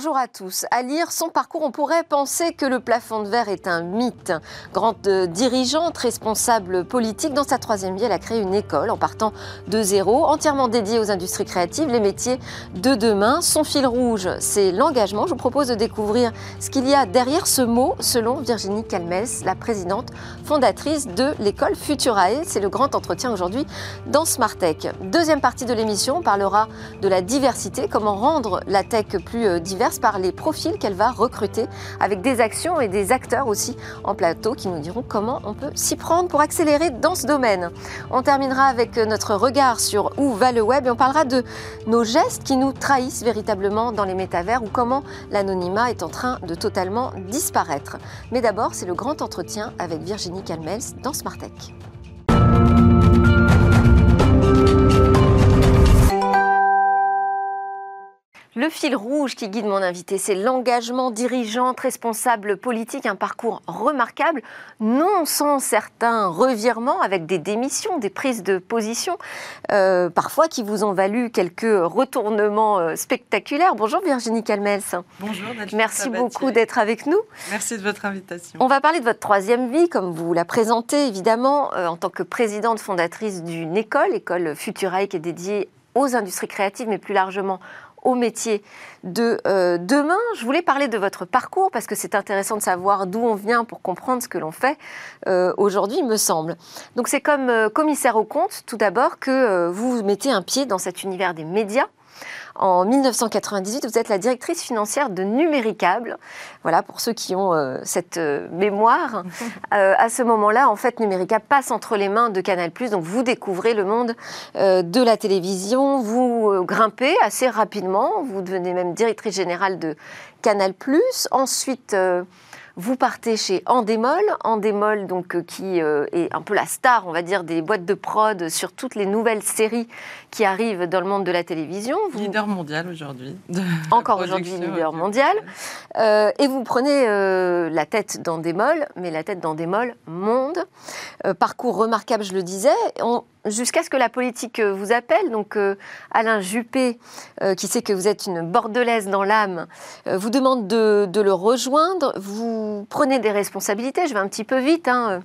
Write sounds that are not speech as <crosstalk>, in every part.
bonjour à tous. À lire son parcours, on pourrait penser que le plafond de verre est un mythe. Grande dirigeante, responsable politique, dans sa troisième vie, elle a créé une école en partant de zéro, entièrement dédiée aux industries créatives, les métiers de demain. Son fil rouge, c'est l'engagement. Je vous propose de découvrir ce qu'il y a derrière ce mot, selon Virginie Calmès, la présidente fondatrice de l'école Futurae. C'est le grand entretien aujourd'hui dans Smartech. Deuxième partie de l'émission, on parlera de la diversité, comment rendre la tech plus euh, par les profils qu'elle va recruter, avec des actions et des acteurs aussi en plateau qui nous diront comment on peut s'y prendre pour accélérer dans ce domaine. On terminera avec notre regard sur où va le web et on parlera de nos gestes qui nous trahissent véritablement dans les métavers ou comment l'anonymat est en train de totalement disparaître. Mais d'abord, c'est le grand entretien avec Virginie Calmels dans Smartech. Le fil rouge qui guide mon invité, c'est l'engagement dirigeante, responsable politique, un parcours remarquable, non sans certains revirements avec des démissions, des prises de position, euh, parfois qui vous ont valu quelques retournements euh, spectaculaires. Bonjour Virginie Calmels. Bonjour Merci beaucoup d'être avec nous. Merci de votre invitation. On va parler de votre troisième vie, comme vous la présentez évidemment, euh, en tant que présidente fondatrice d'une école, école Futurae qui est dédiée aux industries créatives, mais plus largement au métier de euh, demain. Je voulais parler de votre parcours parce que c'est intéressant de savoir d'où on vient pour comprendre ce que l'on fait euh, aujourd'hui, me semble. Donc c'est comme euh, commissaire au compte, tout d'abord, que vous mettez un pied dans cet univers des médias. En 1998, vous êtes la directrice financière de Numéricable. Voilà, pour ceux qui ont euh, cette euh, mémoire. <laughs> Euh, à ce moment-là, en fait, Numéricable passe entre les mains de Canal+. Donc, vous découvrez le monde de la télévision. Vous grimpez assez rapidement. Vous devenez même directrice générale de Canal+. Ensuite vous partez chez Endemol, Endemol donc euh, qui euh, est un peu la star, on va dire, des boîtes de prod sur toutes les nouvelles séries qui arrivent dans le monde de la télévision. Leader mondial aujourd'hui. <laughs> Encore aujourd'hui leader mondial. Euh, et vous prenez la tête d'Endemol, mais la tête d'Endemol monde. parcours remarquable, je le disais. On, jusqu'à ce que la politique euh, vous appelle. Donc euh, Alain Juppé, euh, qui sait que vous êtes une bordelaise dans l'âme, vous demande de, le rejoindre. Vous prenez des responsabilités, je vais un petit peu vite. Hein,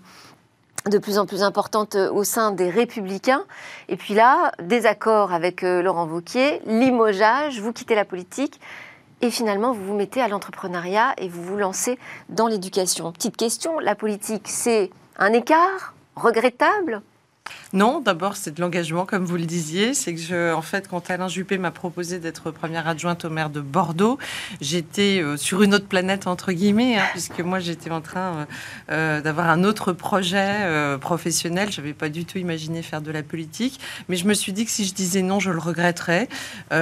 de plus en plus importantes au sein des Républicains. Et puis là, désaccord avec Laurent Wauquiez, limogeage, vous quittez la politique et finalement vous vous mettez à l'entrepreneuriat et vous vous lancez dans l'éducation. Petite question, la politique, c'est un écart regrettable non, d'abord, c'est de l'engagement, comme vous le disiez. C'est que, je, en fait, quand Alain Juppé m'a proposé d'être première adjointe au maire de Bordeaux, j'étais euh, sur une autre planète, entre guillemets, hein, puisque moi, j'étais en train euh, euh, d'avoir un autre projet professionnel. Je n'avais pas du tout imaginé faire de la politique. Mais je me suis dit que si je disais non, je le regretterais.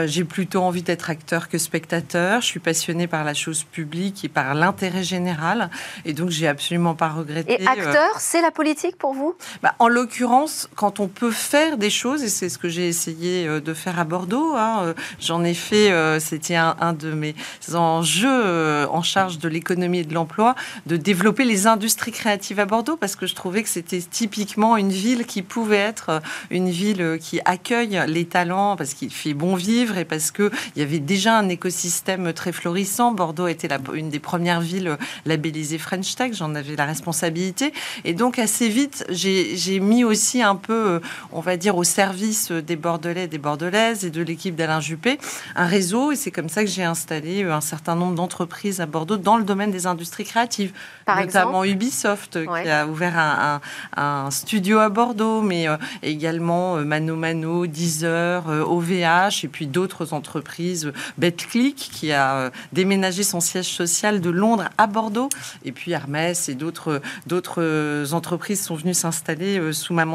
J'ai plutôt envie d'être acteur que spectateur. Je suis passionnée par la chose publique et par l'intérêt général. Et donc, j'ai absolument pas regretté. Et acteur, c'est la politique pour vous? Bah, En l'occurrence, quand on peut faire des choses, et c'est ce que j'ai essayé euh, de faire à Bordeaux, hein, euh, j'en ai fait, euh, c'était un, de mes enjeux en charge de l'économie et de l'emploi, de développer les industries créatives à Bordeaux, parce que je trouvais que c'était typiquement une ville qui pouvait être une ville qui accueille les talents, parce qu'il fait bon vivre et parce qu'il y avait déjà un écosystème très florissant. Bordeaux était la, une des premières villes labellisées French Tech, j'en avais la responsabilité. Et donc assez vite, j'ai mis aussi un peu, euh, on va dire, au service des Bordelais, des Bordelaises et de l'équipe d'Alain Juppé, un réseau. Et c'est comme ça que j'ai installé euh, un certain nombre d'entreprises à Bordeaux dans le domaine des industries créatives. Par notamment Ubisoft, qui a ouvert un, studio à Bordeaux, mais euh, également Mano Mano, Deezer, OVH, et puis d'autres entreprises, BetClick, qui a déménagé son siège social de Londres à Bordeaux, et puis Hermès et d'autres entreprises sont venues s'installer sous ma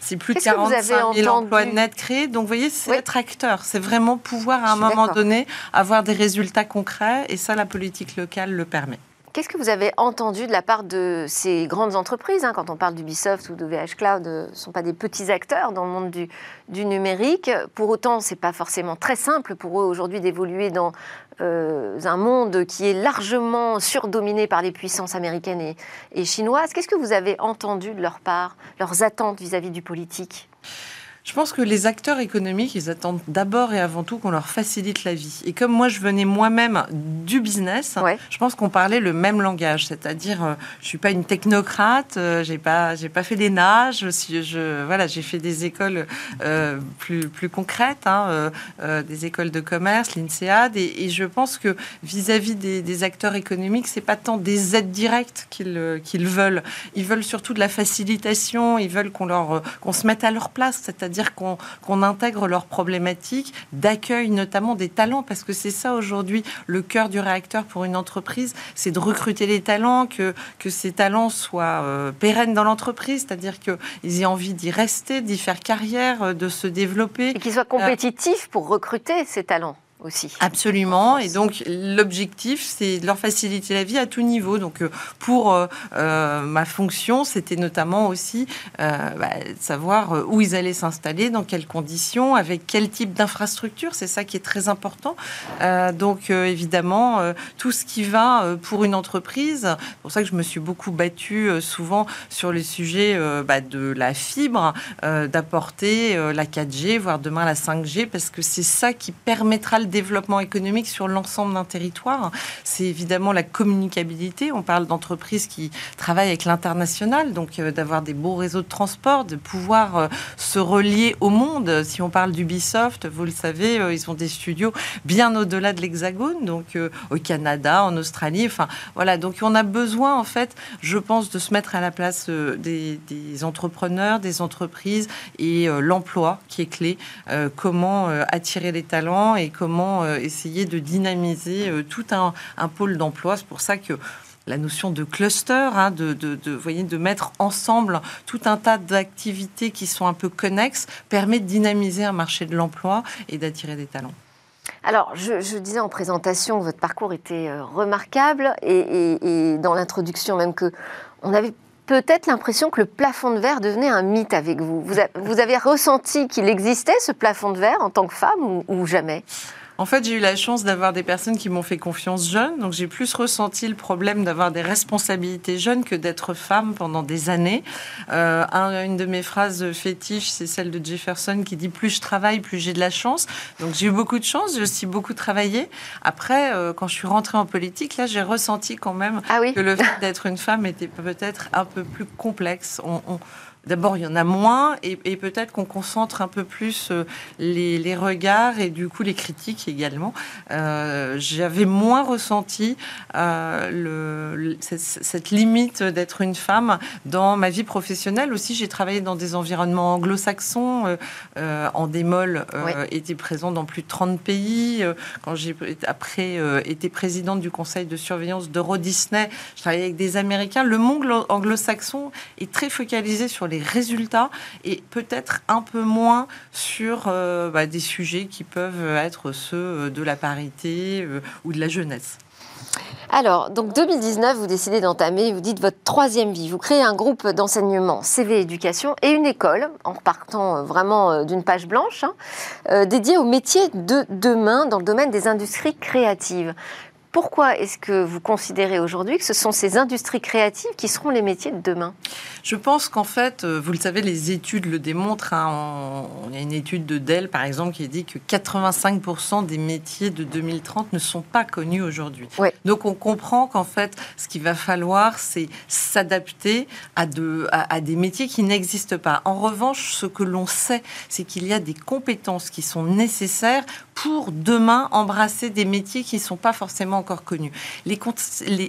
c'est plus de 45 000 emplois nets créés. Donc, vous voyez, c'est être acteur. C'est vraiment pouvoir, à un moment donné, avoir des résultats concrets. Et ça, la politique locale le permet. Qu'est-ce que vous avez entendu de la part de ces grandes entreprises hein, Quand on parle d'Ubisoft ou de VH Cloud, euh, ce ne sont pas des petits acteurs dans le monde du, du numérique. Pour autant, ce n'est pas forcément très simple pour eux aujourd'hui d'évoluer dans euh, un monde qui est largement surdominé par les puissances américaines et, et chinoises. Qu'est-ce que vous avez entendu de leur part, leurs attentes vis-à-vis du politique? Je pense que les acteurs économiques, ils attendent d'abord et avant tout qu'on leur facilite la vie. Et comme moi, je venais moi-même du business, je pense qu'on parlait le même langage. C'est-à-dire, euh, je suis pas une technocrate, euh, j'ai pas, j'ai pas fait des nages. Je, je, voilà, j'ai fait des écoles euh, plus, plus concrètes, hein, des écoles de commerce, l'INSEAD. Et, et, je pense que vis-à-vis des, des, acteurs économiques, c'est pas tant des aides directes qu'ils qu'ils veulent. Ils veulent surtout de la facilitation. Ils veulent qu'on leur, qu'on se mette à leur place. C'est-à-dire c'est-à-dire qu'on intègre leurs problématiques d'accueil, notamment des talents, parce que c'est ça aujourd'hui le cœur du réacteur pour une entreprise, c'est de recruter les talents, que, que ces talents soient euh, pérennes dans l'entreprise, c'est-à-dire qu'ils aient envie d'y rester, d'y faire carrière, euh, de se développer. Et qu'ils soient compétitifs pour recruter ces talents aussi. Absolument. Et donc l'objectif, c'est de leur faciliter la vie à tout niveau. Donc euh, pour euh, euh, ma fonction, c'était notamment aussi bah, savoir où ils allaient s'installer, dans quelles conditions, avec quel type d'infrastructure. C'est ça qui est très important. donc évidemment, tout ce qui va pour une entreprise. C'est pour ça que je me suis beaucoup battue souvent sur les sujets bah, de la fibre, d'apporter la 4G, voire demain la 5G, parce que c'est ça qui permettra le développement économique sur l'ensemble d'un territoire, c'est évidemment la communicabilité. On parle d'entreprises qui travaillent avec l'international, donc euh, d'avoir des beaux réseaux de transport, de pouvoir euh, se relier au monde. Si on parle d'Ubisoft, vous le savez, euh, ils ont des studios bien au-delà de l'Hexagone, donc au Canada, en Australie. Enfin, voilà. Donc on a besoin, en fait, je pense, de se mettre à la place des, des entrepreneurs, des entreprises et l'emploi qui est clé. comment attirer les talents et comment euh, essayer de dynamiser euh, tout un, pôle d'emploi. C'est pour ça que la notion de cluster, hein, de, voyez, de mettre ensemble tout un tas d'activités qui sont un peu connexes, permet de dynamiser un marché de l'emploi et d'attirer des talents. Alors, je, disais en présentation que votre parcours était euh, remarquable et, dans l'introduction même que on avait peut-être l'impression que le plafond de verre devenait un mythe avec vous. Vous, avez ressenti qu'il existait ce plafond de verre en tant que femme ou jamais? En fait, j'ai eu la chance d'avoir des personnes qui m'ont fait confiance jeune, donc j'ai plus ressenti le problème d'avoir des responsabilités jeunes que d'être femme pendant des années. Euh, une de mes phrases fétiches, c'est celle de Jefferson qui dit plus je travaille, plus j'ai de la chance. Donc j'ai eu beaucoup de chance, j'ai aussi beaucoup travaillé. Après, euh, quand je suis rentrée en politique, là, j'ai ressenti quand même ah que le fait d'être une femme était peut-être un peu plus complexe. on, D'abord, il y en a moins et, peut-être qu'on concentre un peu plus euh, les, regards et du coup les critiques également. Euh, j'avais moins ressenti euh, le, cette, limite d'être une femme dans ma vie professionnelle. Aussi, j'ai travaillé dans des environnements anglo-saxons. en démol, était présent dans plus de 30 pays. quand j'ai après été présidente du conseil de surveillance d'Euro Disney, je travaillais avec des Américains. Le monde anglo-saxon est très focalisé sur les résultats et peut-être un peu moins sur euh, bah, des sujets qui peuvent être ceux euh, de la parité euh, ou de la jeunesse. Alors, donc 2019, vous décidez d'entamer, vous dites votre troisième vie. Vous créez un groupe d'enseignement CV Éducation et une école, en partant vraiment d'une page blanche, hein, dédiée aux métiers de demain dans le domaine des industries créatives. Pourquoi est-ce que vous considérez aujourd'hui que ce sont ces industries créatives qui seront les métiers de demain? Je pense qu'en fait, euh, vous le savez, les études le démontrent. Hein. il y a une étude de Dell, par exemple, qui dit que 85% des métiers de 2030 ne sont pas connus aujourd'hui. Donc on comprend qu'en fait, ce qu'il va falloir, c'est s'adapter à, à des métiers qui n'existent pas. En revanche, ce que l'on sait, c'est qu'il y a des compétences qui sont nécessaires pour demain embrasser des métiers qui ne sont pas forcément encore connus. Les,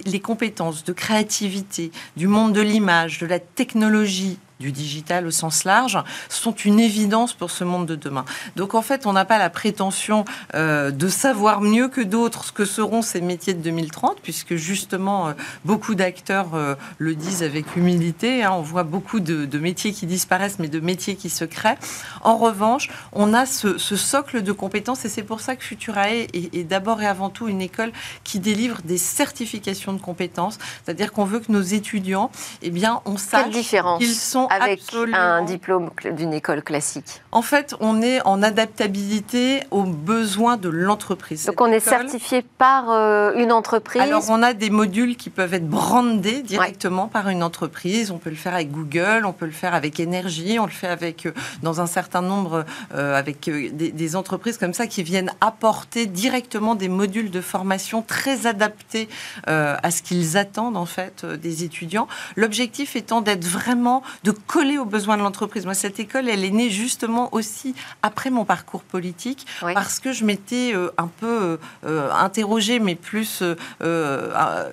les, compétences de créativité, du monde de l'image, de la technologie, du digital au sens large sont une évidence pour ce monde de demain. Donc en fait, on n'a pas la prétention euh, de savoir mieux que d'autres ce que seront ces métiers de 2030, puisque justement euh, beaucoup d'acteurs euh, le disent avec humilité. Hein. on voit beaucoup de, métiers qui disparaissent, mais de métiers qui se créent. En revanche, on a ce, socle de compétences et c'est pour ça que Futurae est, d'abord et avant tout une école qui délivre des certifications de compétences, c'est-à-dire qu'on veut que nos étudiants, eh bien, on sache qu'ils sont avec un diplôme d'une école classique En fait, on est en adaptabilité aux besoins de l'entreprise. Donc on est certifié par euh, une entreprise Alors on a des modules qui peuvent être brandés directement par une entreprise. On peut le faire avec Google, on peut le faire avec Énergie, on le fait avec euh, dans un certain nombre euh, avec des, entreprises comme ça qui viennent apporter directement des modules de formation très adaptés à ce qu'ils attendent en fait des étudiants. L'objectif étant d'être vraiment de coller aux besoins de l'entreprise. Moi, cette école, elle est née justement aussi après mon parcours politique, parce que je m'étais euh, un peu euh, euh, interrogée, mais plus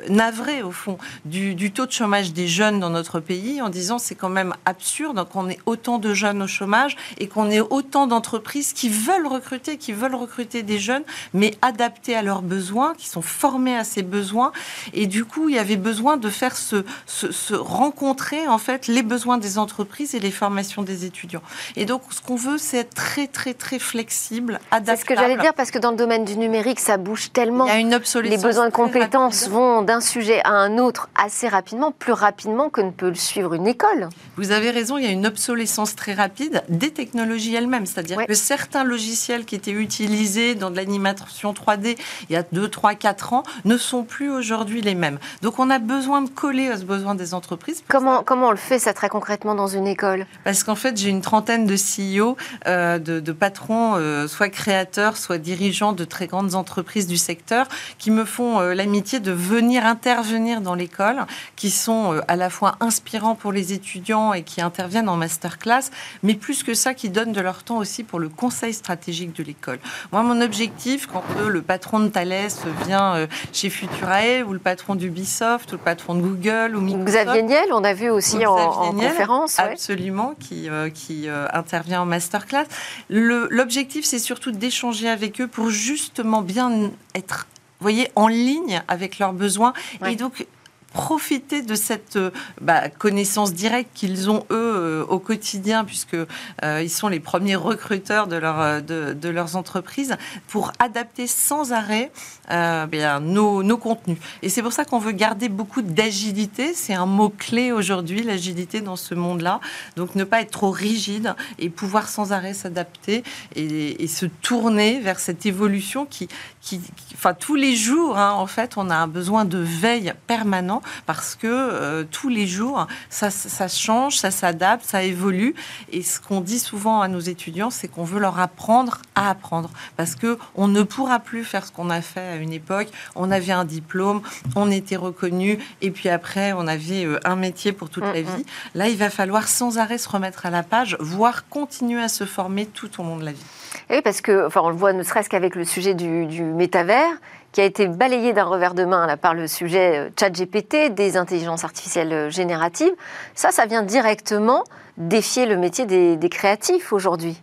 navrée au fond, du, taux de chômage des jeunes dans notre pays, en disant c'est quand même absurde qu'on ait autant de jeunes au chômage et qu'on ait autant d'entreprises qui veulent recruter, qui veulent recruter des jeunes, mais adaptés à leurs besoins, qui sont formés à ces besoins. Et du coup, il y avait besoin de faire se, se rencontrer en fait les besoins des entreprises et les formations des étudiants. Et donc, ce qu'on veut, c'est être très, très, très flexible, adaptable. C'est ce que j'allais dire, parce que dans le domaine du numérique, ça bouge tellement. Il y a une obsolescence. Les besoins de compétences vont d'un sujet à un autre assez rapidement, plus rapidement que ne peut le suivre une école. Vous avez raison, il y a une obsolescence très rapide des technologies elles-mêmes. C'est-à-dire que certains logiciels qui étaient utilisés dans de l'animation 3D il y a 2, 3, 4 ans ne sont plus aujourd'hui les mêmes. Donc, on a besoin de coller à ce besoin des entreprises. Comment, comment on le fait, ça, très concrètement? Dans une école Parce qu'en fait, j'ai une trentaine de CEO, euh, de, patrons, euh, soit créateurs, soit dirigeants de très grandes entreprises du secteur, qui me font euh, l'amitié de venir intervenir dans l'école, qui sont à la fois inspirants pour les étudiants et qui interviennent en masterclass, mais plus que ça, qui donnent de leur temps aussi pour le conseil stratégique de l'école. Moi, mon objectif, quand le patron de Thales vient chez Futurae, ou le patron d'Ubisoft, ou le patron de Google, ou Microsoft... Xavier Niel, on a vu aussi en, en conférence. Absolument, qui, euh, qui euh, intervient en masterclass. L'objectif, c'est surtout d'échanger avec eux pour justement bien être voyez, en ligne avec leurs besoins. Et donc, profiter de cette euh, bah, connaissance directe qu'ils ont eux euh, au quotidien, puisque euh, ils sont les premiers recruteurs de, leur, de, leurs entreprises, pour adapter sans arrêt bien, nos, nos, contenus. Et c'est pour ça qu'on veut garder beaucoup d'agilité. C'est un mot clé aujourd'hui, l'agilité dans ce monde-là. Donc ne pas être trop rigide et pouvoir sans arrêt s'adapter et, se tourner vers cette évolution qui, qui, enfin tous les jours, hein, en fait, on a un besoin de veille permanent parce que euh, tous les jours, ça, ça change, ça s'adapte, ça évolue. Et ce qu'on dit souvent à nos étudiants, c'est qu'on veut leur apprendre à apprendre parce que on ne pourra plus faire ce qu'on a fait à une époque. On avait un diplôme, on était reconnu, et puis après, on avait euh, un métier pour toute la vie. Là, il va falloir sans arrêt se remettre à la page, voire continuer à se former tout au long de la vie. Oui, parce que, enfin, on le voit ne serait-ce qu'avec le sujet du, du métavers, qui a été balayé d'un revers de main là, par le sujet euh, ChatGPT, des intelligences artificielles euh, génératives. Ça, ça vient directement défier le métier des créatifs aujourd'hui.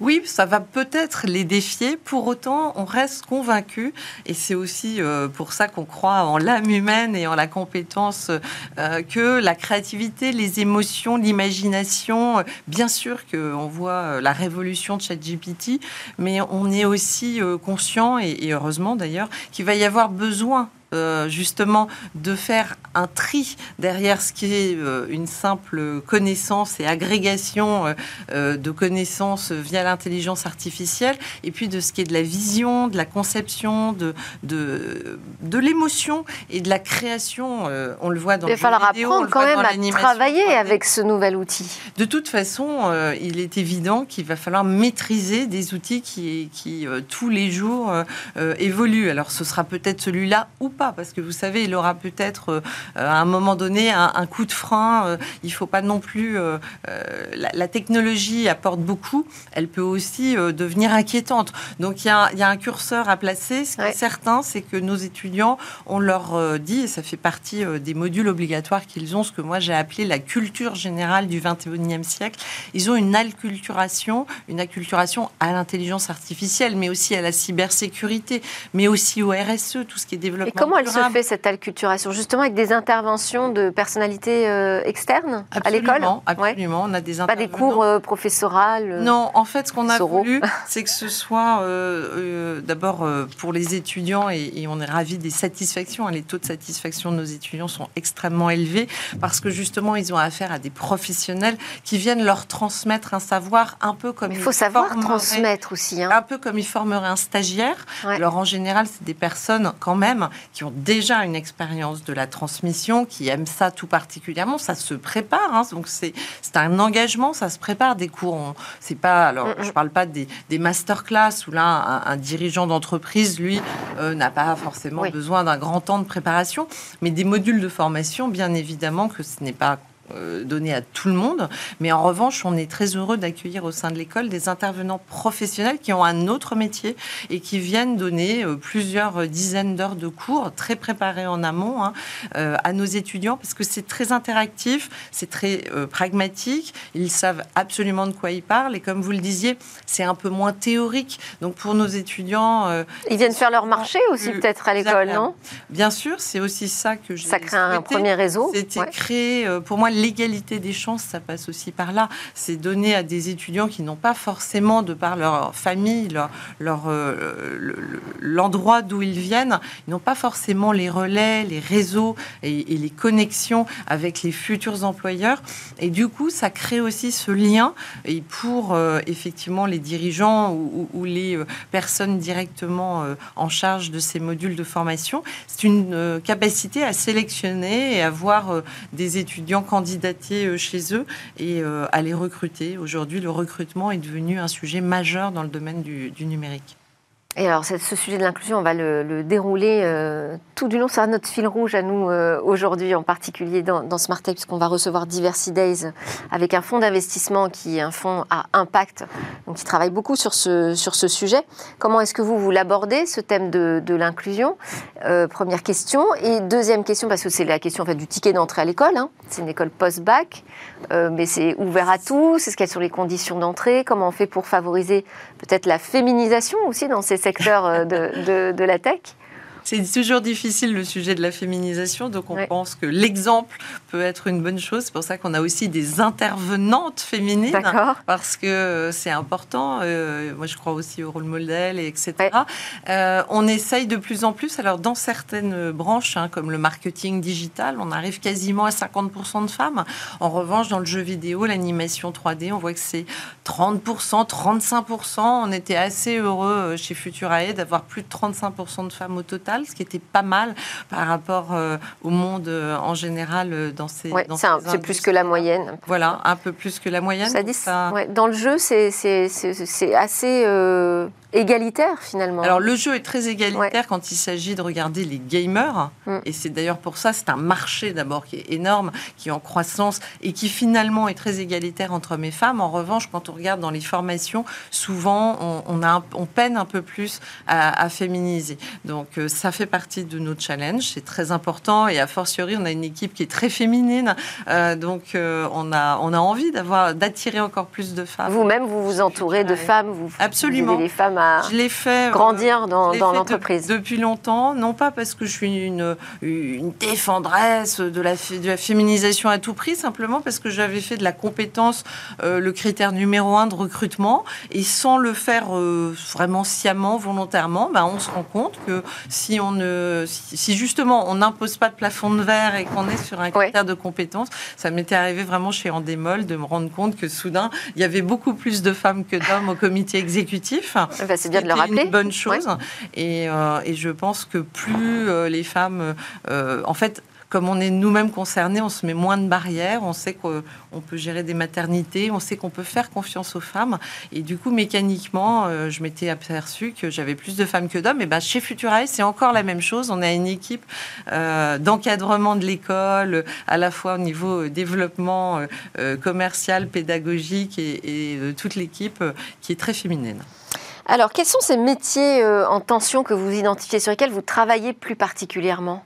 Oui, ça va peut-être les défier. Pour autant, on reste convaincu, et c'est aussi euh, pour ça qu'on croit en l'âme humaine et en la compétence, euh, que la créativité, les émotions, l'imagination, euh, bien sûr qu'on voit la révolution de ChatGPT, mais on est aussi conscient, et heureusement d'ailleurs, qu'il va y avoir besoin euh, justement de faire un tri derrière ce qui est euh, une simple connaissance et agrégation euh, de connaissances via l'intelligence artificielle, et puis de ce qui est de la vision, de la conception, de, de, de l'émotion et de la création. on le voit dans Il va falloir apprendre quand même à travailler avec ce nouvel outil. De toute façon, il est évident qu'il va falloir maîtriser des outils qui, qui tous les jours évoluent. Alors ce sera peut-être celui-là ou pas parce que vous savez, il aura peut-être euh, à un moment donné un, coup de frein. Euh, il ne faut pas non plus. Euh, la, technologie apporte beaucoup, elle peut aussi devenir inquiétante. Donc il y, a, un curseur à placer. Ce qui est certain, c'est que nos étudiants, on leur dit, et ça fait partie des modules obligatoires qu'ils ont, ce que moi j'ai appelé la culture générale du 21e siècle. Ils ont une acculturation, une acculturation à l'intelligence artificielle, mais aussi à la cybersécurité, mais aussi au RSE, tout ce qui est développement comment elle se fait cette acculturation Justement avec des interventions de personnalités euh, externes à l'école Absolument, on a des Pas des cours euh, professorales Non, en fait, ce qu'on a voulu, <laughs> c'est que ce soit d'abord pour les étudiants, et, et, on est ravis des satisfactions. Hein, les taux de satisfaction de nos étudiants sont extrêmement élevés parce que justement, ils ont affaire à des professionnels qui viennent leur transmettre un savoir un peu comme... Il faut savoir transmettre aussi. Hein. Un peu comme ils formeraient un stagiaire. Alors en général, c'est des personnes quand même qui ont déjà une expérience de la transmission, qui aiment ça tout particulièrement. Ça se prépare, hein. donc c'est un engagement, ça se prépare. Des cours, c'est pas. Alors, mm, mm. je parle pas des, des masterclass où là, un, dirigeant d'entreprise, lui, euh, n'a pas forcément besoin d'un grand temps de préparation, mais des modules de formation, bien évidemment que ce n'est pas donné à tout le monde. Mais en revanche, on est très heureux d'accueillir au sein de l'école des intervenants professionnels qui ont un autre métier et qui viennent donner euh, plusieurs dizaines d'heures de cours très préparés en amont hein, euh, à nos étudiants parce que c'est très interactif, c'est très pragmatique. Ils savent absolument de quoi ils parlent et comme vous le disiez, c'est un peu moins théorique. Donc pour nos étudiants, ils viennent faire leur marché aussi peut-être à l'école, non? Bien sûr, c'est aussi ça que j'ai. Ça crée un premier réseau. C'était créé pour moi l'égalité des chances, ça passe aussi par là. C'est donner à des étudiants qui n'ont pas forcément, de par leur famille, leur, euh, l'endroit d'où ils viennent, ils n'ont pas forcément les relais, les réseaux et, les connexions avec les futurs employeurs. Et du coup, ça crée aussi ce lien. Et pour euh, effectivement les dirigeants ou, les euh, personnes directement en charge de ces modules de formation, c'est une capacité à sélectionner et à voir des étudiants candidats candidater euh, chez eux et euh, à les recruter. Aujourd'hui, le recrutement est devenu un sujet majeur dans le domaine du, numérique. Et alors, ce sujet de l'inclusion, on va le, dérouler euh, tout du long. C'est notre fil rouge à nous aujourd'hui, en particulier dans, dans Smart puisqu'on va recevoir Diversity Days avec un fonds d'investissement qui est un fonds à impact, donc qui travaille beaucoup sur ce, sur ce sujet. Comment est-ce que vous, vous l'abordez, ce thème de, de l'inclusion? Première question. Et deuxième question, parce que c'est la question en fait, du ticket d'entrée à l'école. Hein. C'est une école post-bac, euh, mais c'est ouvert à tous. C'est ce qu'elles sont les conditions d'entrée? Comment on fait pour favoriser peut-être la féminisation aussi dans ces secteurs euh, de, de la tech c'est toujours difficile le sujet de la féminisation, donc on pense que l'exemple peut être une bonne chose. C'est pour ça qu'on a aussi des intervenantes féminines, parce que c'est important. Euh, moi, je crois aussi au rôle modèle, et etc. Euh, on essaye de plus en plus. Alors, dans certaines branches, hein, comme le marketing digital, on arrive quasiment à 50% de femmes. En revanche, dans le jeu vidéo, l'animation 3D, on voit que c'est 30%, 35%. On était assez heureux euh, chez Futurae d'avoir plus de 35% de femmes au total ce qui était pas mal par rapport euh, au monde euh, en général euh, dans ces. c'est plus que la moyenne. Voilà, un peu plus que la moyenne. Ça dit, dans le jeu, c'est assez égalitaire finalement. Alors le jeu est très égalitaire quand il s'agit de regarder les gamers, mm. et c'est d'ailleurs pour ça, c'est un marché d'abord qui est énorme, qui est en croissance et qui finalement est très égalitaire entre hommes et femmes. En revanche, quand on regarde dans les formations, souvent on, a on peine un peu plus à, féminiser. Donc euh, ça fait partie de nos challenges, c'est très important et a fortiori on a une équipe qui est très féminine, euh, donc euh, on a on a envie d'avoir d'attirer encore plus de femmes. Vous-même vous vous entourez de femmes, vous absolument les femmes je l'ai fait, euh, grandir dans, l'entreprise. Depuis longtemps, non pas parce que je suis une, une défendresse de la, de la, féminisation à tout prix, simplement parce que j'avais fait de la compétence euh, le critère numéro un de recrutement, et sans le faire euh, vraiment sciemment, volontairement, ben, on se rend compte que si on ne, si, justement on n'impose pas de plafond de verre et qu'on est sur un critère de compétence, ça m'était arrivé vraiment chez Andémol de me rendre compte que soudain il y avait beaucoup plus de femmes que d'hommes au comité exécutif. C'est bien de le rappeler. une bonne chose. Et, euh, et, je pense que plus euh, les femmes, euh, en fait, comme on est nous-mêmes concernés, on se met moins de barrières, on sait qu'on peut gérer des maternités, on sait qu'on peut faire confiance aux femmes. Et du coup, mécaniquement, je m'étais aperçu que j'avais plus de femmes que d'hommes. Et ben, chez Futurae, c'est encore la même chose. On a une équipe d'encadrement de l'école, à la fois au niveau développement commercial, pédagogique et, et toute l'équipe qui est très féminine. Alors, quels sont ces métiers euh, en tension que vous identifiez, sur lesquels vous travaillez plus particulièrement?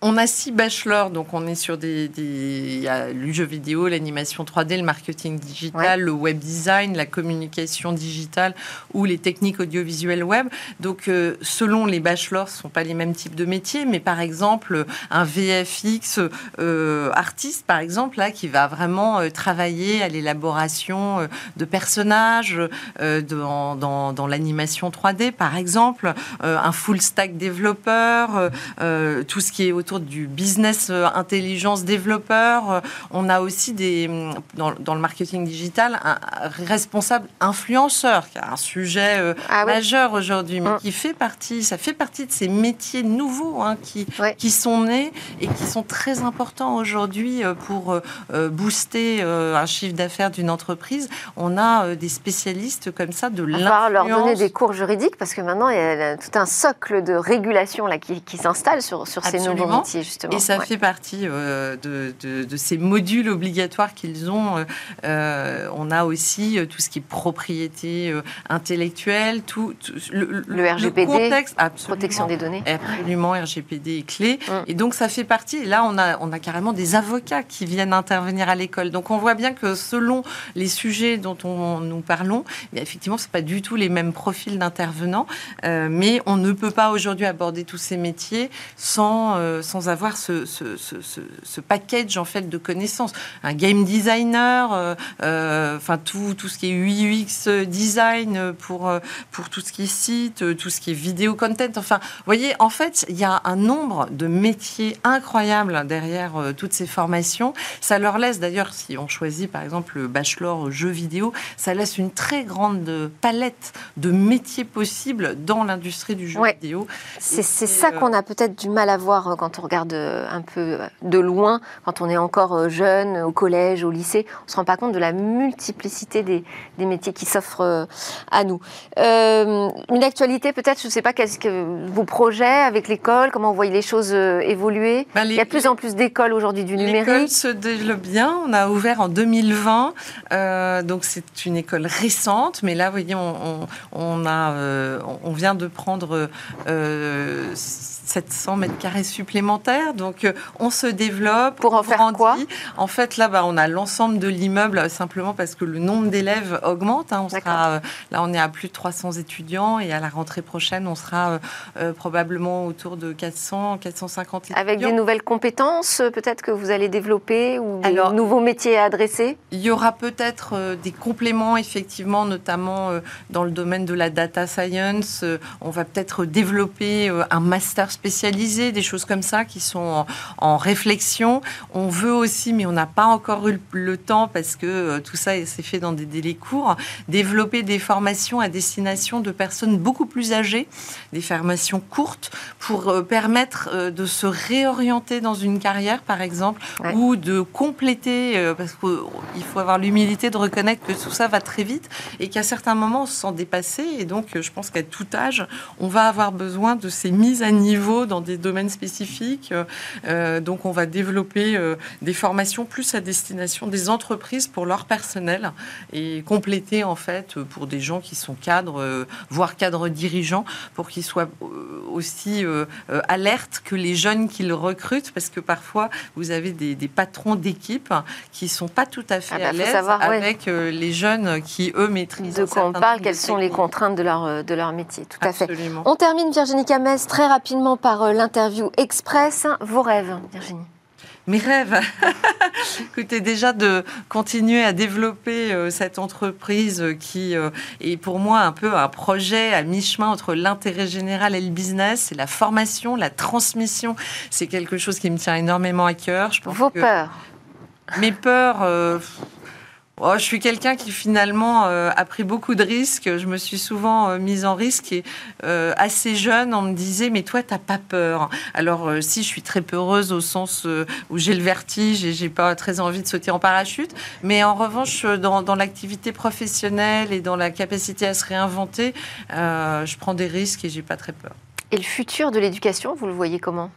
On a six bachelors, donc on est sur des, il y a le jeu vidéo, l'animation 3D, le marketing digital, le web design, la communication digitale ou les techniques audiovisuelles web. Donc euh, selon les bachelors, ce sont pas les mêmes types de métiers, mais par exemple un VFX euh, artiste, par exemple, là, qui va vraiment euh, travailler à l'élaboration de personnages dans, dans, dans l'animation 3D, par exemple, un full stack développeur, tout ce qui est autour du business euh, intelligence développeur. Euh, on a aussi des, mm, dans, le marketing digital un responsable influenceur, qui a un sujet euh, ah majeur aujourd'hui, mais mm. qui fait partie, ça fait partie de ces métiers nouveaux hein, qui, qui sont nés et qui sont très importants aujourd'hui pour booster un chiffre d'affaires d'une entreprise. On a des spécialistes comme ça de l'influence. On va leur donner des cours juridiques parce que maintenant il y a tout un socle de régulation là qui, qui s'installe sur, sur ces nouveaux justement. Et ça fait partie euh, de, ces modules obligatoires qu'ils ont. Euh, on a aussi euh, tout ce qui est propriété intellectuelle, tout, le, RGPD, contexte, protection des données. Absolument, RGPD est clé. Mm. Et donc ça fait partie. Et là, on a, on a carrément des avocats qui viennent intervenir à l'école. Donc on voit bien que selon les sujets dont on, nous parlons, eh effectivement, c'est pas du tout les mêmes profils d'intervenants, mais on ne peut pas aujourd'hui aborder tous ces métiers sans, sans avoir ce, ce, package en fait de connaissances. Un game designer, euh, euh, enfin tout, tout ce qui est UX design pour, euh, pour tout ce qui est site, tout ce qui est vidéo content. Enfin, vous voyez, en fait, il y a un nombre de métiers incroyables derrière toutes ces formations. Ça leur laisse d'ailleurs, si on choisit par exemple le bachelor jeux vidéo, ça laisse une très grande palette de métiers possibles dans l'industrie du jeu vidéo. C'est ça qu'on a peut-être du mal à voir quand on regarde un peu de loin, quand on est encore euh, jeune, au collège, au lycée, on ne se rend pas compte de la multiplicité des, métiers qui s'offrent euh, à nous. Euh, une actualité peut-être, je ne sais pas, qu'est-ce que vos projets avec l'école, comment vous voyez les choses évoluer? Ben, Il y a de plus en plus d'écoles aujourd'hui du numérique. L'école se développe bien. On a ouvert en 2020, donc c'est une école récente, mais là, vous voyez, on, a, on vient de prendre 700 mètres carrés supplémentaires. Donc, euh, on se développe. Pour en faire quoi? En fait, là, bah, on a l'ensemble de l'immeuble simplement parce que le nombre d'élèves augmente. Hein. On sera, euh, là, on est à plus de 300 étudiants et à la rentrée prochaine, on sera euh, probablement autour de 400, 450 étudiants. Avec des nouvelles compétences, peut-être que vous allez développer ou des nouveaux métiers à adresser? Il y aura peut-être des compléments, effectivement, notamment dans le domaine de la data science. on va peut-être développer un master spécialisés, des choses comme ça qui sont en, réflexion. On veut aussi, mais on n'a pas encore eu le temps parce que euh, tout ça s'est fait dans des délais courts, développer des formations à destination de personnes beaucoup plus âgées, des formations courtes pour euh, permettre euh, de se réorienter dans une carrière, par exemple, ou de compléter, parce qu'il faut avoir l'humilité de reconnaître que tout ça va très vite et qu'à certains moments, on se sent dépassé. Et donc, je pense qu'à tout âge, on va avoir besoin de ces mises à niveau dans des domaines spécifiques. Euh, donc, on va développer euh, des formations plus à destination des entreprises pour leur personnel et compléter en fait pour des gens qui sont cadres, euh, voire cadres dirigeants, pour qu'ils soient aussi alertes que les jeunes qu'ils recrutent, parce que parfois vous avez des, patrons d'équipe qui sont pas tout à fait ah bah, à l'aise avec les jeunes qui eux maîtrisent. De quoi on parle Quelles sont les contraintes de leur de leur métier Tout à fait. On termine Virginie Camès très rapidement par euh, l'interview express. Vos rêves, Virginie mes rêves. <laughs> Écoutez, déjà de continuer à développer euh, cette entreprise qui euh, est pour moi un peu un projet à mi-chemin entre l'intérêt général et le business. C'est la formation, la transmission. C'est quelque chose qui me tient énormément à cœur. Je Vos peurs Mes peurs. Oh, je suis quelqu'un qui finalement euh, a pris beaucoup de risques. Je me suis souvent euh, mise en risque et euh, assez jeune, on me disait mais toi t'as pas peur. Alors si je suis très peureuse au sens où j'ai le vertige et j'ai pas très envie de sauter en parachute, mais en revanche dans, dans l'activité professionnelle et dans la capacité à se réinventer, je prends des risques et j'ai pas très peur. Et le futur de l'éducation, vous le voyez comment?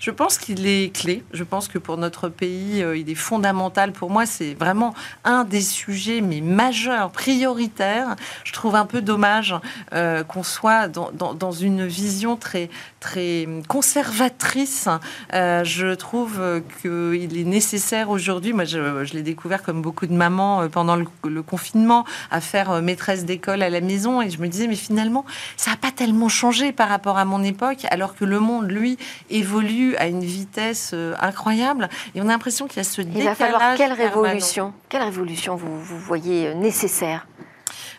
Je pense qu'il est clé. Je pense que pour notre pays, euh, il est fondamental. Pour moi, c'est vraiment un des sujets mais majeurs, prioritaires. Je trouve un peu dommage euh, qu'on soit dans, une vision très, très conservatrice. Euh, je trouve qu'il est nécessaire aujourd'hui, moi je, je l'ai découvert comme beaucoup de mamans pendant le, le confinement, à faire maîtresse d'école à la maison. Et je me disais, mais finalement, ça n'a pas tellement changé par rapport à mon époque, alors que le monde, lui, évolue à une vitesse euh, incroyable. Et on a l'impression qu'il y a ce décalage. Il va falloir quelle révolution, quelle révolution vous, vous voyez euh, nécessaire?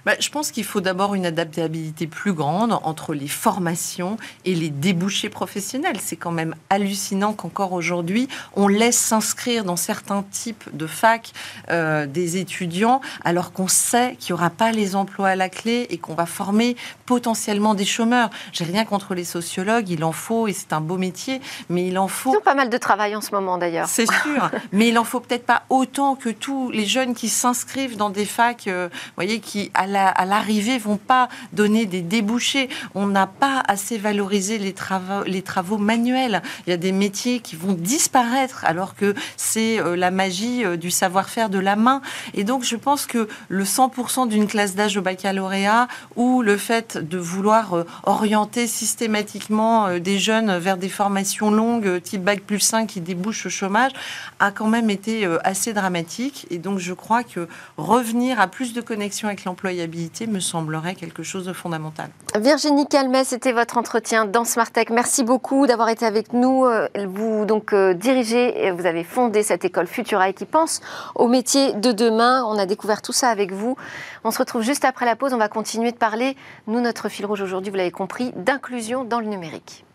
Bah, je pense qu'il faut d'abord une adaptabilité plus grande entre les formations et les débouchés professionnels. C'est quand même hallucinant qu'encore aujourd'hui, on laisse s'inscrire dans certains types de facs euh, des étudiants alors qu'on sait qu'il n'y aura pas les emplois à la clé et qu'on va former potentiellement des chômeurs. J'ai rien contre les sociologues, il en faut et c'est un beau métier, mais il en faut. Ils ont pas mal de travail en ce moment d'ailleurs. C'est sûr, <laughs> mais il en faut peut-être pas autant que tous les jeunes qui s'inscrivent dans des facs, euh, voyez, qui à à l'arrivée vont pas donner des débouchés. On n'a pas assez valorisé les travaux, les travaux manuels. Il y a des métiers qui vont disparaître alors que c'est euh, la magie euh, du savoir-faire de la main. Et donc je pense que le 100% d'une classe d'âge au baccalauréat ou le fait de vouloir euh, orienter systématiquement des jeunes vers des formations longues type bac plus 5 qui débouchent au chômage a quand même été assez dramatique. Et donc je crois que revenir à plus de connexion avec l'employabilité me semblerait quelque chose de fondamental. Virginie Calmet, c'était votre entretien dans Smartech. Merci beaucoup d'avoir été avec nous. Euh, vous donc euh, dirigez vous avez fondé cette école Futura qui pense au métier de demain. On a découvert tout ça avec vous. On se retrouve juste après la pause. On va continuer de parler, nous, notre fil rouge aujourd'hui, vous l'avez compris, d'inclusion dans le numérique.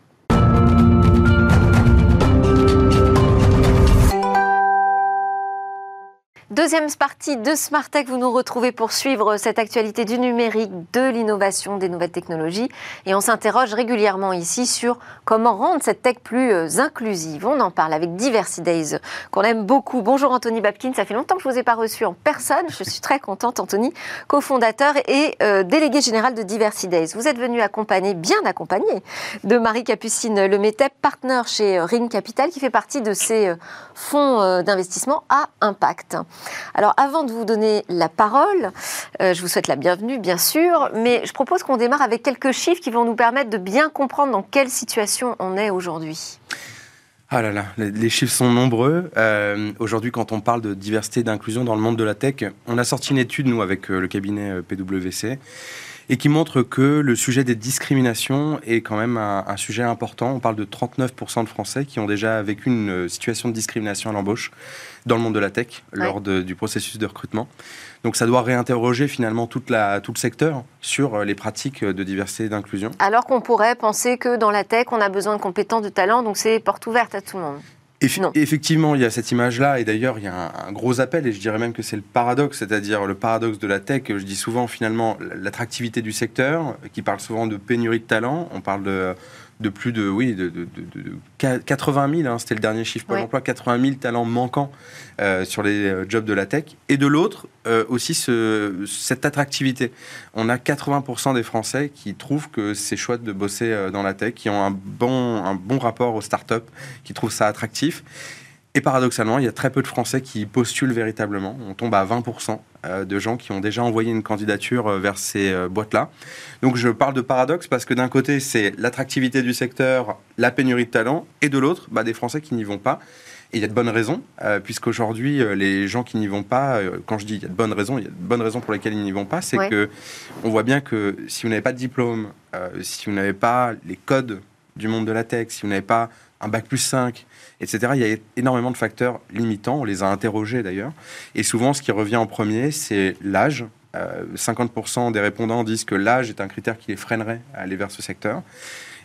Deuxième partie de Smart Tech, vous nous retrouvez pour suivre cette actualité du numérique, de l'innovation, des nouvelles technologies. Et on s'interroge régulièrement ici sur comment rendre cette tech plus euh, inclusive. On en parle avec Diversity Days, qu'on aime beaucoup. Bonjour Anthony Babkin, ça fait longtemps que je ne vous ai pas reçu en personne. Je suis très contente, Anthony, cofondateur et euh, délégué général de Diversity Days. Vous êtes venu accompagner, bien accompagné, de Marie Capucine Lemetep, partenaire chez euh, Ring Capital, qui fait partie de ces fonds d'investissement à impact. Alors avant de vous donner la parole, euh, je vous souhaite la bienvenue bien sûr, mais je propose qu'on démarre avec quelques chiffres qui vont nous permettre de bien comprendre dans quelle situation on est aujourd'hui. Ah là là, les chiffres sont nombreux. Euh, aujourd'hui, quand on parle de diversité et d'inclusion dans le monde de la tech, on a sorti une étude, nous, avec euh, le cabinet PwC, et qui montre que le sujet des discriminations est quand même un, un sujet important. On parle de 39% de Français qui ont déjà vécu une situation de discrimination à l'embauche dans le monde de la tech lors du processus de recrutement. Donc ça doit réinterroger finalement toute la, tout le secteur sur euh, les pratiques de diversité et d'inclusion. Alors qu'on pourrait penser que dans la tech, on a besoin de compétences, de talents, donc c'est porte ouverte à tout le monde. Effectivement, il y a cette image-là, et d'ailleurs, il y a un, gros appel, et je dirais même que c'est le paradoxe, c'est-à-dire le paradoxe de la tech. Je dis souvent, finalement, l'attractivité du secteur, qui parle souvent de pénurie de talents. On parle de de plus de, oui, de, 80 000, hein, c'était le dernier chiffre pour l'emploi, 80 000 talents manquants euh, sur les euh, jobs de la tech. Et de l'autre, euh, aussi ce, cette attractivité. On a 80% des Français qui trouvent que c'est chouette de bosser dans la tech, qui ont un bon, un bon rapport aux startups, qui trouvent ça attractif. Et paradoxalement, il y a très peu de Français qui postulent véritablement. On tombe à 20% euh, de gens qui ont déjà envoyé une candidature euh, vers ces euh, boîtes-là. Donc je parle de paradoxe parce que d'un côté, c'est l'attractivité du secteur, la pénurie de talent, et de l'autre, bah, des Français qui n'y vont pas. Et il y a de bonnes raisons, puisqu'aujourd'hui, les gens qui n'y vont pas, quand je dis il y a de bonnes raisons, il y a de bonnes raisons pour lesquelles ils n'y vont pas, c'est que on voit bien que si vous n'avez pas de diplôme, si vous n'avez pas les codes du monde de la tech, si vous n'avez pas un bac plus 5, etc. Il y a énormément de facteurs limitants, on les a interrogés d'ailleurs. Et souvent, ce qui revient en premier, c'est l'âge. 50% euh, des répondants disent que l'âge est un critère qui les freinerait à aller vers ce secteur.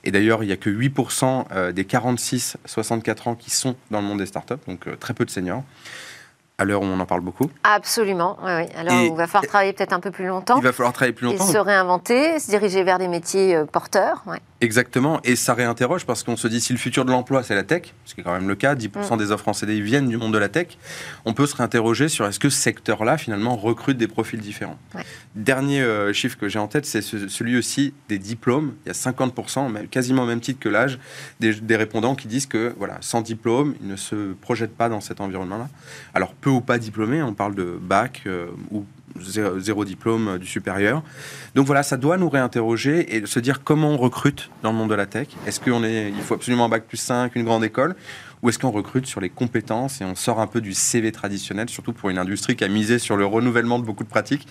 Et d'ailleurs, il n'y a que 8% euh, des des 46-64 ans qui sont dans le monde des startups, donc euh, très peu de seniors. 30% à l'heure où on en parle beaucoup. Absolument, oui, oui. Alors, Et- il va falloir travailler peut-être un peu plus longtemps. Il va falloir travailler plus Et longtemps. se réinventer, se diriger vers des métiers euh, porteurs. ouais. Exactement, et ça réinterroge parce qu'on se dit si le futur de l'emploi c'est la tech, ce qui est quand même le cas, 10% des offres en CDI viennent du monde de la tech, on peut se réinterroger sur est-ce que ce secteur-là finalement recrute des profils différents. Ouais. Dernier euh, chiffre que j'ai en tête, c'est ce- celui aussi des diplômes. Il y a 50%, même- quasiment au même titre que l'âge, des, des répondants qui disent que voilà, sans diplôme, ils ne se projettent pas dans cet environnement-là. Alors peu ou pas diplômés, on parle de bac euh, ou zéro, zéro diplôme euh, du supérieur. Donc voilà, ça doit nous réinterroger et se dire comment on recrute dans le monde de la tech. Est-ce qu'il il faut absolument un bac plus 5, une grande école ou est-ce qu'on recrute sur les compétences et on sort un peu du CV traditionnel, surtout pour une industrie qui a misé sur le renouvellement de beaucoup de pratiques.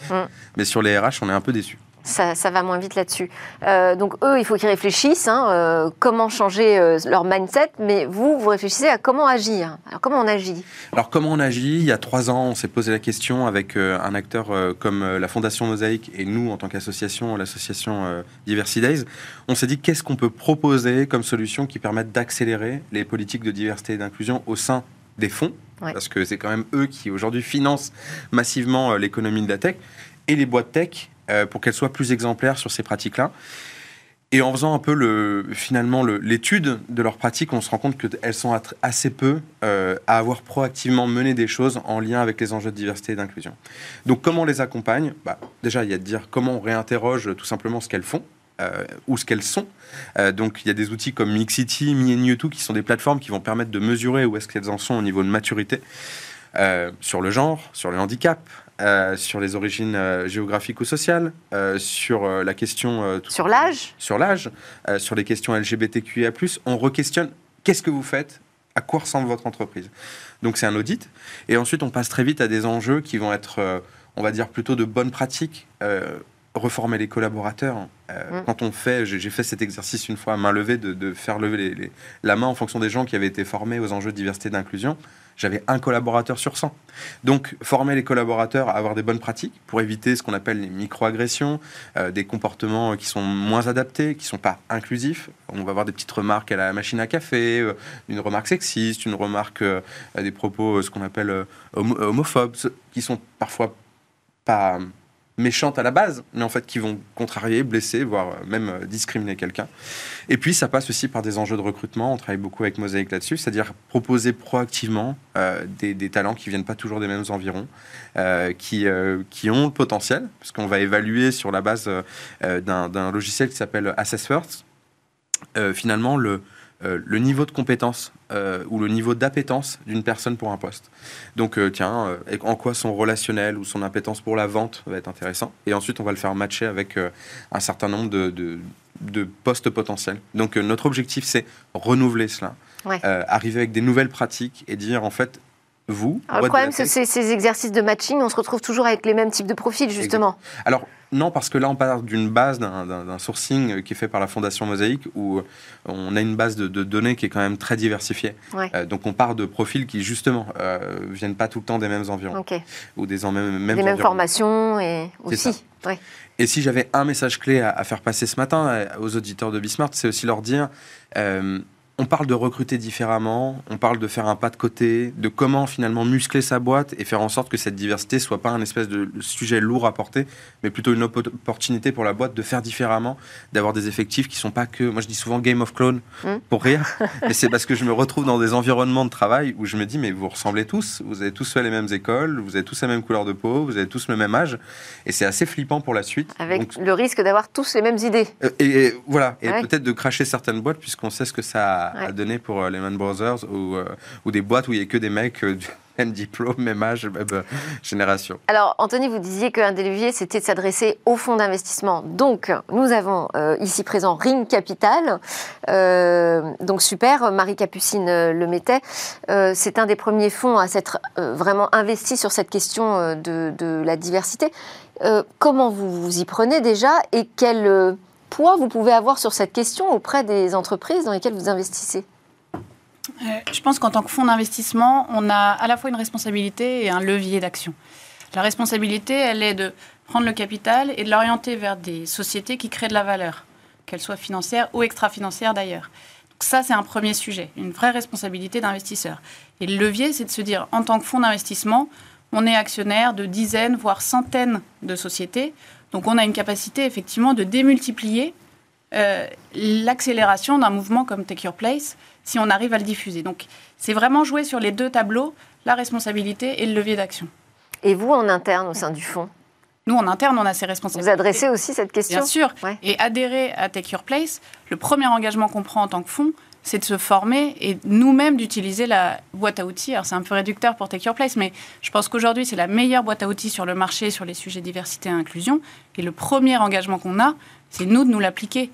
Mais sur les RH, on est un peu déçu. Ça, ça va moins vite là-dessus. Euh, donc eux, il faut qu'ils réfléchissent, hein, euh, comment changer euh, leur mindset, mais vous, vous réfléchissez à comment agir. Alors comment on agit? Alors comment on agit? Il y a trois ans, on s'est posé la question avec un acteur comme la Fondation Mosaïque et nous en tant qu'association, l'association Diversity Days. On s'est dit qu'est-ce qu'on peut proposer comme solution qui permette d'accélérer les politiques de diversité et d'inclusion au sein des fonds, Ouais. parce que c'est quand même eux qui aujourd'hui financent massivement l'économie de la tech et les boîtes tech euh, pour qu'elles soient plus exemplaires sur ces pratiques-là. Et en faisant un peu le, finalement le- l'étude de leurs pratiques, on se rend compte qu'elles sont assez peu euh, à avoir proactivement mené des choses en lien avec les enjeux de diversité et d'inclusion. Donc comment on les accompagne? Bah, Déjà, il y a de dire comment on réinterroge tout simplement ce qu'elles font. euh, ou ce qu'elles sont. Donc il y a des outils comme Mixity, Me and You Too, qui sont des plateformes qui vont permettre de mesurer où est-ce qu'elles en sont au niveau de maturité sur le genre, sur le handicap, euh, sur les origines euh, géographiques ou sociales, euh, sur la question tout Sur l'âge? Sur l'âge, sur les questions LGBTQIA+, on re-questionne qu'est-ce que vous faites, à quoi ressemble votre entreprise. Donc c'est un audit, et ensuite on passe très vite à des enjeux qui vont être, on va dire, plutôt de bonnes pratiques. reformer les collaborateurs. Euh, Mm. Quand on fait, j'ai j'ai fait cet exercice une fois à main levée, de, de faire lever les- les- la main en fonction des gens qui avaient été formés aux enjeux de diversité et d'inclusion. J'avais un collaborateur sur 100. Donc, former les collaborateurs à avoir des bonnes pratiques pour éviter ce qu'on appelle les microagressions, euh, des comportements qui sont moins adaptés, qui sont pas inclusifs. On va avoir des petites remarques à la machine à café, euh, une remarque sexiste, une remarque euh, à des propos, ce qu'on appelle homo- homophobes, qui sont parfois pas méchantes à la base, mais en fait qui vont contrarier, blesser, voire même euh, discriminer quelqu'un. Et puis ça passe aussi par des enjeux de recrutement. On travaille beaucoup avec Mosaïque là-dessus, c'est-à-dire proposer proactivement euh, des, talents qui viennent pas toujours des mêmes environs, euh, qui, ont le potentiel, parce qu'on va évaluer sur la base d'un logiciel qui s'appelle Assess First, finalement le, euh, le niveau de compétence euh, ou le niveau d'appétence d'une personne pour un poste. Donc, euh, tiens, en quoi son relationnel ou son appétence pour la vente va être intéressant. Et ensuite, on va le faire matcher avec un certain nombre de, de, de postes potentiels. Donc, notre objectif, c'est renouveler cela, Ouais. Arriver avec des nouvelles pratiques et dire, en fait, vous, Alors, le boîte de problème, c'est ces, ces exercices de matching, on se retrouve toujours avec les mêmes types de profils, justement. Alors, non, parce que là, on part d'une base, d'un- sourcing qui est fait par la Fondation Mosaïque, où euh, on a une base de, de données qui est quand même très diversifiée. Ouais. Euh, donc, on part de profils qui, justement, euh, viennent pas tout le temps des mêmes environs, Ok. ou des en même, mêmes les mêmes formations et aussi. Ouais. Et si j'avais un message clé à, à faire passer ce matin aux auditeurs de Bismart, c'est aussi leur dire euh, on parle de recruter différemment, on parle de faire un pas de côté, de comment finalement muscler sa boîte et faire en sorte que cette diversité soit pas un espèce de sujet lourd à porter, mais plutôt une oppo- opportunité pour la boîte de faire différemment, d'avoir des effectifs qui sont pas que, moi je dis souvent Game of Clones Mm. pour rire, <laughs> mais c'est parce que je me retrouve dans des environnements de travail où je me dis mais vous ressemblez tous, vous avez tous fait les mêmes écoles, vous avez tous la même couleur de peau, vous avez tous le même âge, et c'est assez flippant pour la suite. Avec Donc, le risque d'avoir tous les mêmes idées. euh, Et, et voilà, et Ouais. peut-être de cracher certaines boîtes, puisqu'on sait ce que ça Ouais. donné pour euh, Lehman Brothers ou, euh, ou des boîtes où il n'y a que des mecs euh, du <laughs> même diplôme, même âge, même génération. Alors, Anthony, vous disiez qu'un des leviers, c'était de s'adresser aux fonds d'investissement. Donc, nous avons ici présent Ring Capital. Donc, super, Marie Capucine le mettait. C'est un des premiers fonds à s'être vraiment investi sur cette question de, de la diversité. Comment vous vous y prenez déjà et quel euh, poids vous pouvez avoir sur cette question auprès des entreprises dans lesquelles vous investissez Euh, Je pense qu'en tant que fonds d'investissement, on a à la fois une responsabilité et un levier d'action. La responsabilité, elle est de prendre le capital et de l'orienter vers des sociétés qui créent de la valeur, qu'elles soient financières ou extra-financières d'ailleurs. ça, c'est un premier sujet, une vraie responsabilité d'investisseur. Et le levier, c'est de se dire, en tant que fonds d'investissement, on est actionnaire de dizaines, voire centaines de sociétés. Donc on a une capacité effectivement de démultiplier euh, l'accélération d'un mouvement comme Take Your Place si on arrive à le diffuser. Donc c'est vraiment jouer sur les deux tableaux, la responsabilité et le levier d'action. Et vous, en interne, au sein du fonds nous, en interne, on a ces responsabilités. Vous adressez aussi cette question? Bien sûr. Et adhérer à Take Your Place, le premier engagement qu'on prend en tant que fonds, c'est de se former et nous-mêmes d'utiliser la boîte à outils. Alors c'est un peu réducteur pour Take Your Place, mais je pense qu'aujourd'hui c'est la meilleure boîte à outils sur le marché sur les sujets diversité et inclusion. Et le premier engagement qu'on a, c'est nous de nous l'appliquer.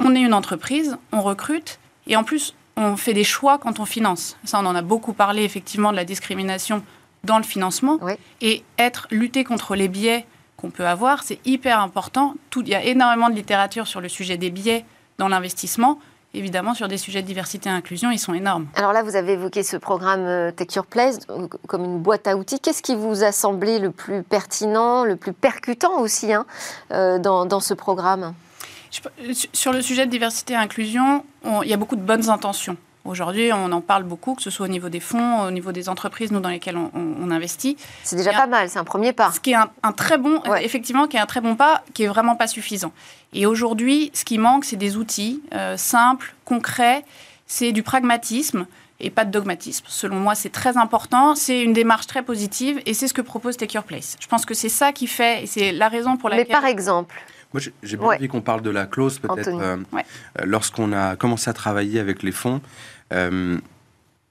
On est une entreprise, on recrute et en plus on fait des choix quand on finance. Ça on en a beaucoup parlé effectivement de la discrimination dans le financement et être lutter contre les biais qu'on peut avoir, c'est hyper important. Tout, il y a énormément de littérature sur le sujet des biais dans l'investissement évidemment, sur des sujets de diversité et inclusion, ils sont énormes. Alors là, vous avez évoqué ce programme euh, Take Your Place euh, comme une boîte à outils. Qu'est-ce qui vous a semblé le plus pertinent, le plus percutant aussi hein, euh, dans, ce programme? Sur le sujet de diversité et inclusion, il y a beaucoup de bonnes intentions. Aujourd'hui, on en parle beaucoup, que ce soit au niveau des fonds, au niveau des entreprises, nous dans lesquelles on, investit. C'est déjà pas mal, c'est un premier pas. Ce qui est un, très bon, effectivement, qui est un très bon pas, qui est vraiment pas suffisant. Et aujourd'hui, ce qui manque, c'est des outils euh, simples, concrets, c'est du pragmatisme et pas de dogmatisme. Selon moi, c'est très important. C'est une démarche très positive et c'est ce que propose Take Your Place. Je pense que c'est ça qui fait, et c'est la raison pour laquelle. Mais par exemple. Moi, j'ai bien envie qu'on parle de la clause, peut-être. Euh, euh, lorsqu'on a commencé à travailler avec les fonds, euh,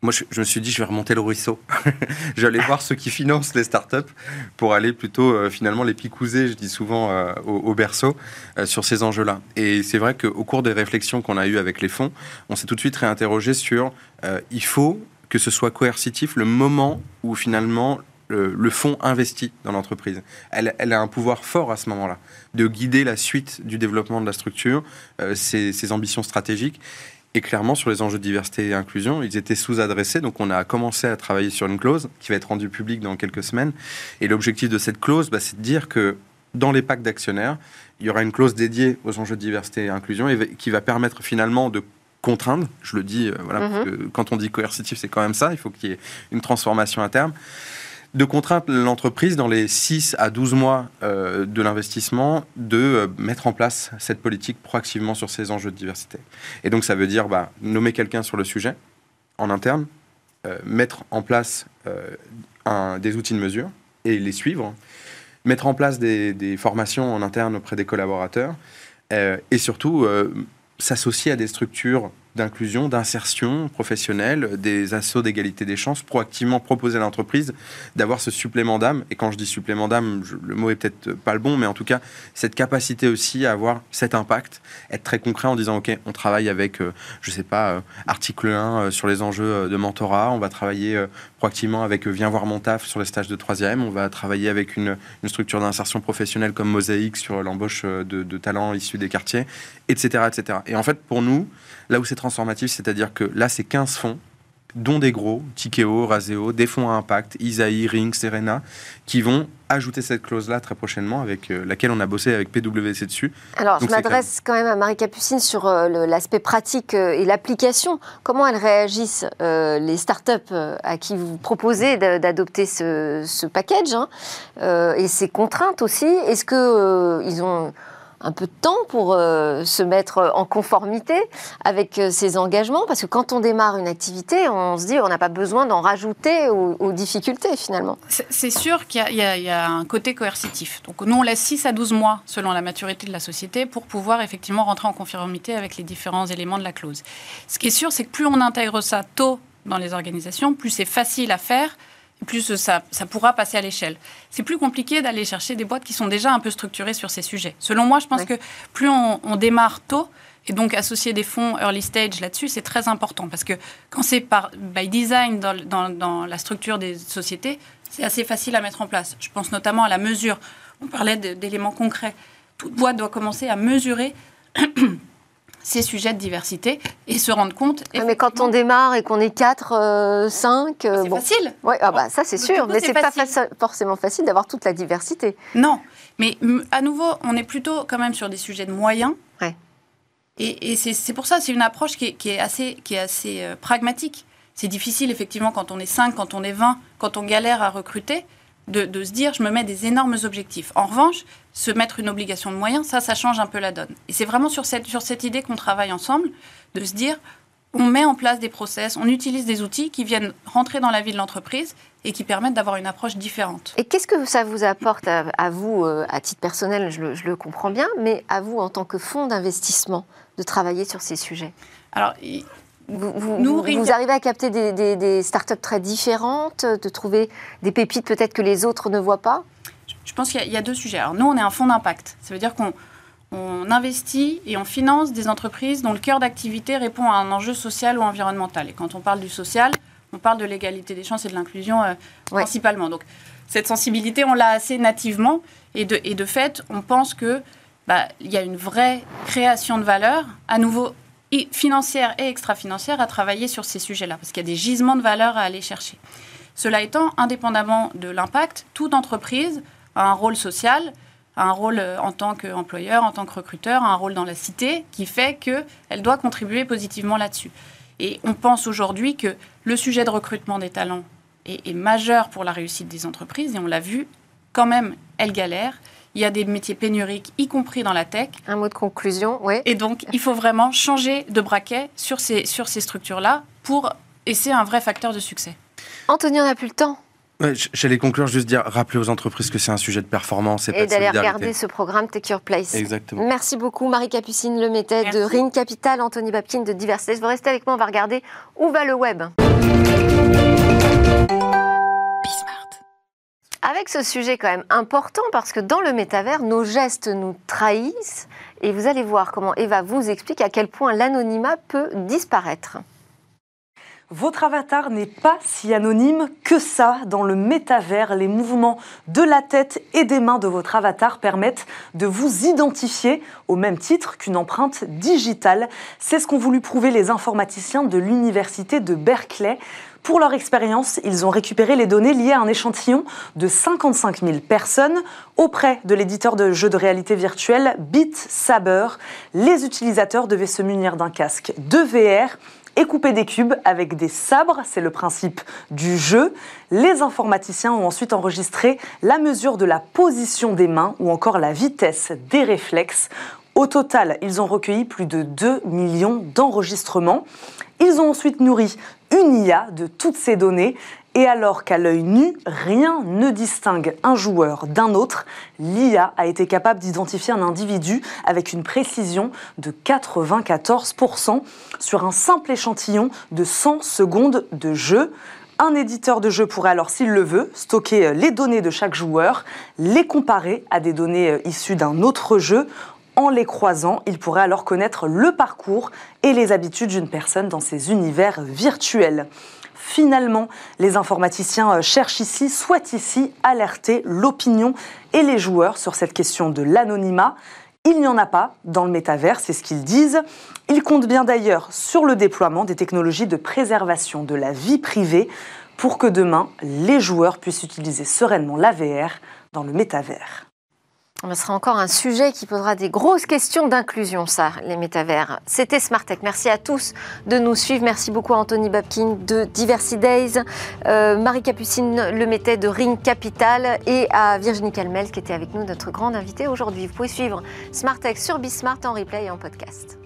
moi, je, me suis dit, je vais remonter le ruisseau. <laughs> J'allais voir ceux qui financent les startups pour aller plutôt, finalement, les picouser, je dis souvent, au, berceau sur ces enjeux-là. Et c'est vrai qu'au cours des réflexions qu'on a eues avec les fonds, on s'est tout de suite réinterrogé sur il faut que ce soit coercitif le moment où, finalement, le, fonds investit dans l'entreprise. Elle, a un pouvoir fort à ce moment-là de guider la suite du développement de la structure, euh, ses, ambitions stratégiques. Et clairement, sur les enjeux de diversité et inclusion, ils étaient sous-adressés. Donc, on a commencé à travailler sur une clause qui va être rendue publique dans quelques semaines. Et l'objectif de cette clause, bah, c'est de dire que dans les packs d'actionnaires, il y aura une clause dédiée aux enjeux de diversité et inclusion et qui va permettre finalement de contraindre, je le dis, euh, voilà, mm-hmm. quand on dit coercitif, c'est quand même ça, il faut qu'il y ait une transformation à terme de contraindre l'entreprise dans les 6 à 12 mois euh, de l'investissement de euh, mettre en place cette politique proactivement sur ces enjeux de diversité. Et donc ça veut dire bah, nommer quelqu'un sur le sujet en interne, euh, mettre en place des outils de mesure et les suivre, mettre en place des, des formations en interne auprès des collaborateurs et surtout s'associer à des structures d'inclusion, d'insertion professionnelle, des assauts d'égalité des chances, proactivement proposer à l'entreprise d'avoir ce supplément d'âme. Et quand je dis supplément d'âme, le mot est peut-être pas le bon, mais en tout cas, cette capacité aussi à avoir cet impact, être très concret en disant, OK, on travaille avec, euh, je sais pas, euh, article 1 euh, sur les enjeux de mentorat, on va travailler proactivement avec Viens voir mon taf sur les stages de troisième, on va travailler avec une, structure d'insertion professionnelle comme Mosaïque sur l'embauche de, de talents issus des quartiers, etc., etc. Et en fait, pour nous, Là où c'est transformatif, c'est-à-dire que là, c'est 15 fonds dont des gros, Tikeo, Raseo, des fonds à impact, Isaïe, Ring, Serena, qui vont ajouter cette clause-là très prochainement, avec euh, laquelle on a bossé avec PwC dessus. Alors, je m'adresse quand même à Marie Capucine sur euh, l'aspect pratique euh, et l'application. Comment elles réagissent, les startups à qui vous proposez d'adopter ce, package hein, et ces contraintes aussi? Est-ce qu'ils ont un peu de temps pour euh, se mettre en conformité avec euh, ces engagements Parce que quand on démarre une activité, on se dit on n'a pas besoin d'en rajouter aux, difficultés finalement. C'est sûr qu'il y, y, a un côté coercitif. Donc nous, on laisse 6 à 12 mois selon la maturité de la société pour pouvoir effectivement rentrer en conformité avec les différents éléments de la clause. Ce qui est sûr, c'est que plus on intègre ça tôt dans les organisations, plus c'est facile à faire plus ça, ça pourra passer à l'échelle. C'est plus compliqué d'aller chercher des boîtes qui sont déjà un peu structurées sur ces sujets. Selon moi, je pense que plus on, démarre tôt, et donc associer des fonds early stage là-dessus, c'est très important parce que quand c'est par by design dans, dans, la structure des sociétés, c'est assez facile à mettre en place. Je pense notamment à la mesure. On parlait d'éléments concrets. Toute boîte doit commencer à mesurer ces sujets de diversité et se rendre compte. mais quand on démarre et qu'on est 4, 5. Euh, c'est facile. Ouais, ah bah, ça c'est sûr, mais c'est pas forcément facile d'avoir toute la diversité. Non, mais à nouveau, on est plutôt quand même sur des sujets de moyens. Et, c'est pour ça, c'est une approche qui est, assez, qui est assez euh, pragmatique. C'est difficile, effectivement, quand on est 5, quand on est 20, quand on galère à recruter, de, de, se dire je me mets des énormes objectifs. En revanche, se mettre une obligation de moyens, ça, ça change un peu la donne. Et c'est vraiment sur cette, sur cette idée qu'on travaille ensemble, de se dire on met en place des process, on utilise des outils qui viennent rentrer dans la vie de l'entreprise et qui permettent d'avoir une approche différente. Et qu'est-ce que ça vous apporte à, vous, euh, à titre personnel, je le, comprends bien, mais à vous en tant que fonds d'investissement, de travailler sur ces sujets? Alors, vous, arrivez à capter des, des, startups très différentes, de trouver des pépites peut-être que les autres ne voient pas? Je pense qu'il y, a deux sujets. Alors nous, on est un fonds d'impact. Ça veut dire qu'on on investit et on finance des entreprises dont le cœur d'activité répond à un enjeu social ou environnemental. Et quand on parle du social, on parle de l'égalité des chances et de l'inclusion euh, principalement. Donc cette sensibilité, on l'a assez nativement. Et de, et de fait, on pense qu'il bah, y a une vraie création de valeur, à nouveau financière et extra-financière, à travailler sur ces sujets-là. Parce qu'il y a des gisements de valeur à aller chercher. Cela étant, indépendamment de l'impact, toute entreprise a un rôle social un rôle euh, en tant qu'employeur, en tant que recruteur, un rôle dans la cité qui fait qu'elle doit contribuer positivement là-dessus. Et on pense aujourd'hui que le sujet de recrutement des talents est, majeur pour la réussite des entreprises et on l'a vu, quand même, elle galère. Il y a des métiers pénuriques, y compris dans la tech. Un mot de conclusion, oui. Et donc, il faut vraiment changer de braquet sur ces, sur ces structures-là pour, et c'est un vrai facteur de succès. Anthony, on n'a plus le temps. J'allais conclure juste dire, rappeler aux entreprises que c'est un sujet de performance et, et d'aller regarder ce programme Take Your Place. Exactement. Merci beaucoup Marie Capucine Lemétet de Ring Capital, Anthony Babkin de Diversité. Vous restez avec moi, on va regarder où va le web. Avec ce sujet quand même important parce que dans le métavers, nos gestes nous trahissent et vous allez voir comment Eva vous explique à quel point l'anonymat peut disparaître. Votre avatar n'est pas si anonyme que ça. Dans le métavers, les mouvements de la tête et des mains de votre avatar permettent de vous identifier au même titre qu'une empreinte digitale. C'est ce qu'ont voulu prouver les informaticiens de l'université de Berkeley. Pour leur expérience, ils ont récupéré les données liées à un échantillon de 55 000 personnes auprès de l'éditeur de jeux de réalité virtuelle Beat Saber. Les utilisateurs devaient se munir d'un casque de VR et couper des cubes avec des sabres, c'est le principe du jeu. Les informaticiens ont ensuite enregistré la mesure de la position des mains ou encore la vitesse des réflexes. Au total, ils ont recueilli plus de 2 millions d'enregistrements. Ils ont ensuite nourri une IA de toutes ces données et alors qu'à l'œil nu, rien ne distingue un joueur d'un autre, l'IA a été capable d'identifier un individu avec une précision de 94% sur un simple échantillon de 100 secondes de jeu. Un éditeur de jeu pourrait alors, s'il le veut, stocker les données de chaque joueur, les comparer à des données euh, issues d'un autre jeu. En les croisant, il pourrait alors connaître le parcours et les habitudes d'une personne dans ces univers virtuels. Finalement, les informaticiens euh, cherchent ici, souhaitent ici alerter l'opinion et les joueurs sur cette question de l'anonymat. Il n'y en a pas dans le métavers, c'est ce qu'ils disent. Ils comptent bien d'ailleurs sur le déploiement des technologies de préservation de la vie privée pour que demain, les joueurs puissent utiliser sereinement la VR dans le métavers. Ce sera encore un sujet qui posera des grosses questions d'inclusion, ça, les métavers. C'était Smartech. Merci à tous de nous suivre. Merci beaucoup à Anthony Babkin de Diversity Days, euh, Marie Capucine le mettait de Ring Capital et à Virginie Calmel qui était avec nous, notre grande invitée aujourd'hui. Vous pouvez suivre Smartech sur Bismart en replay et en podcast.